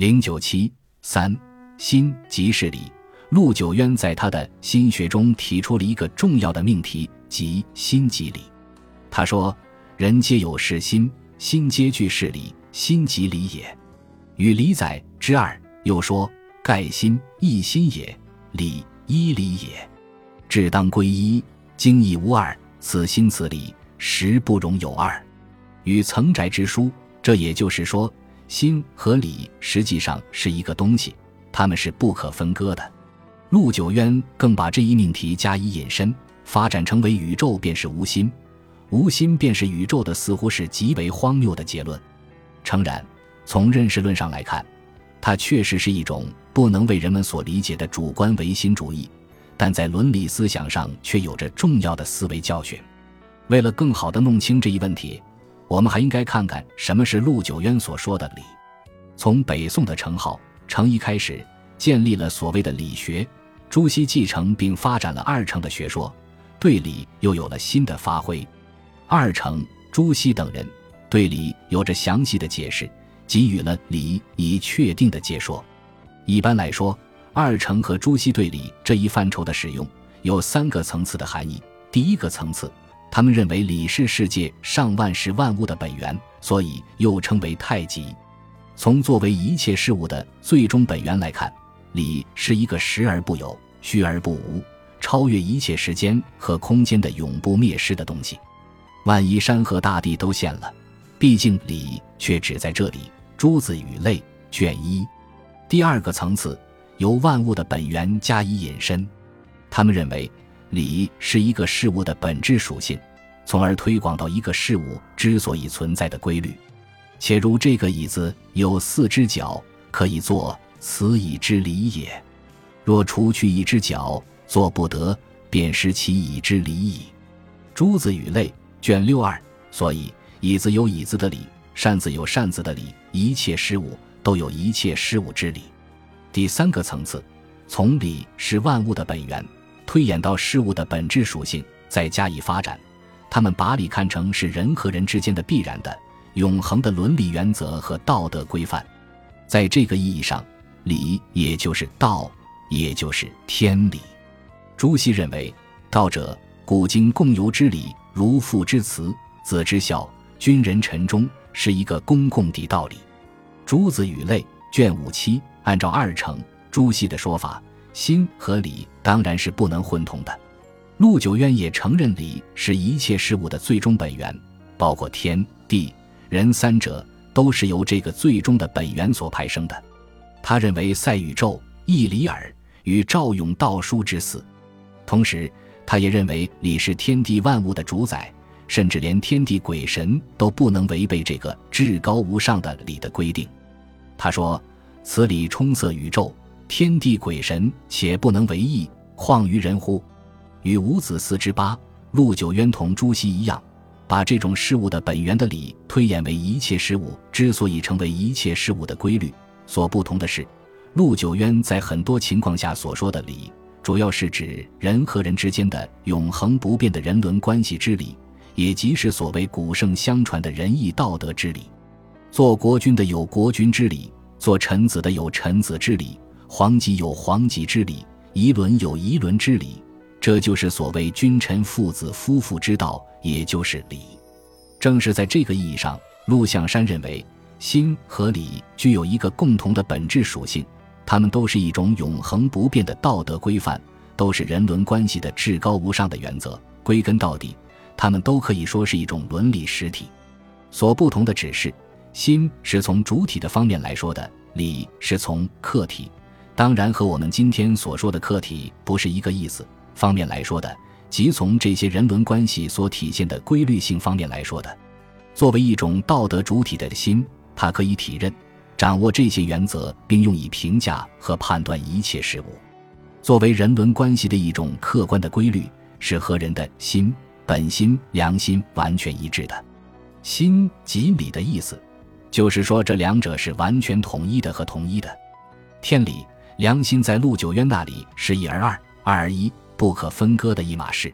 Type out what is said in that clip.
零九七三心即是理。陆九渊在他的心学中提出了一个重要的命题，即心即理。他说：“人皆有是心，心皆具是理，心即理也。与理载之二。”又说：“盖心一心也，理一理也。志当归一，精亦无二。此心此理，实不容有二。”与曾宅之书。这也就是说，心和理实际上是一个东西，它们是不可分割的。陆九渊更把这一命题加以引申，发展成为宇宙便是无心，无心便是宇宙的，似乎是极为荒谬的结论。诚然，从认识论上来看，它确实是一种不能为人们所理解的主观唯心主义，但在伦理思想上却有着重要的思维教训。为了更好地弄清这一问题，我们还应该看看什么是陆九渊所说的理。从北宋的程颢、程颐开始，建立了所谓的理学。朱熹继承并发展了二程的学说，对理又有了新的发挥。二程朱熹等人对理有着详细的解释，给予了理以确定的解说。一般来说，二程和朱熹对理这一范畴的使用有三个层次的含义。第一个层次，他们认为理是世界上万事万物的本源，所以又称为太极。从作为一切事物的最终本源来看。理是一个实而不有、虚而不无、超越一切时间和空间的永不灭失的东西。万一山河大地都陷了，毕竟理却只在这里。朱子语类卷一。第二个层次由万物的本源加以引申，他们认为理是一个事物的本质属性，从而推广到一个事物之所以存在的规律。且如这个椅子有四只脚，可以坐。此以之理也。若除去一只脚，坐不得，便失其以之理矣。诸子语类卷六二。所以，椅子有椅子的理，扇子有扇子的理，一切事物都有一切事物之理。第三个层次，从理是万物的本源，推演到事物的本质属性，再加以发展。他们把理看成是人和人之间的必然的、永恒的伦理原则和道德规范。在这个意义上。理也就是道，也就是天理。朱熹认为，道者，古今共有之理，如父之慈，子之孝，君人臣忠，是一个公共的道理。朱子语类卷五七，按照二程朱熹的说法，心和理当然是不能混同的。陆九渊也承认理是一切事物的最终本源，包括天地人三者，都是由这个最终的本源所派生的。他认为赛宇宙一理耳，与赵永道书之似。同时，他也认为理是天地万物的主宰，甚至连天地鬼神都不能违背这个至高无上的理的规定。他说：“此理充塞宇宙，天地鬼神且不能为意，况于人乎？”与五子四之八陆九渊同朱熹一样，把这种事物的本源的理推演为一切事物之所以成为一切事物的规律。所不同的是，陆九渊在很多情况下所说的理，主要是指人和人之间的永恒不变的人伦关系之理，也即是所谓古圣相传的仁义道德之理。做国君的有国君之理，做臣子的有臣子之理，皇极有皇极之理，仪伦有仪伦之理。这就是所谓君臣父子夫妇之道，也就是礼。正是在这个意义上，陆象山认为。心和理具有一个共同的本质属性，它们都是一种永恒不变的道德规范，都是人伦关系的至高无上的原则。归根到底，它们都可以说是一种伦理实体。所不同的只是，心是从主体的方面来说的，理是从客体，当然和我们今天所说的客体不是一个意思。方面来说的，即从这些人伦关系所体现的规律性方面来说的，作为一种道德主体的心。它可以体认、掌握这些原则，并用以评价和判断一切事物。作为人伦关系的一种客观的规律，是和人的心、本心、良心完全一致的。心即理的意思，就是说这两者是完全统一的和统一的。天理、良心在陆九渊那里是一而二、二而一、不可分割的一码事。